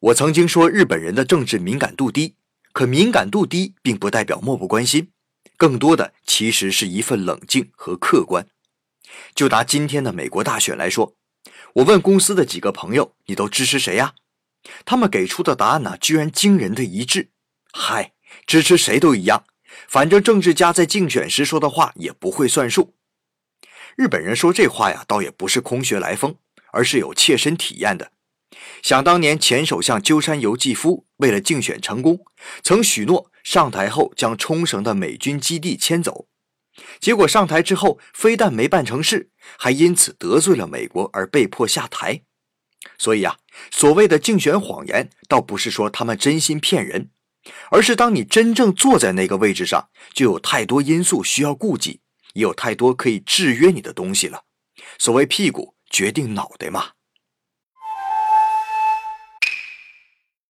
我曾经说日本人的政治敏感度低，可敏感度低并不代表漠不关心，更多的其实是一份冷静和客观。就拿今天的美国大选来说，我问公司的几个朋友，你都支持谁呀？他们给出的答案呢，居然惊人的一致。嗨，支持谁都一样，反正政治家在竞选时说的话也不会算数。日本人说这话呀，倒也不是空穴来风，而是有切身体验的。想当年，前首相鸠山由纪夫为了竞选成功，曾许诺上台后将冲绳的美军基地迁走。结果上台之后，非但没办成事，还因此得罪了美国而被迫下台。所以啊，所谓的竞选谎言，倒不是说他们真心骗人，而是当你真正坐在那个位置上，就有太多因素需要顾及，也有太多可以制约你的东西了。所谓屁股决定脑袋嘛。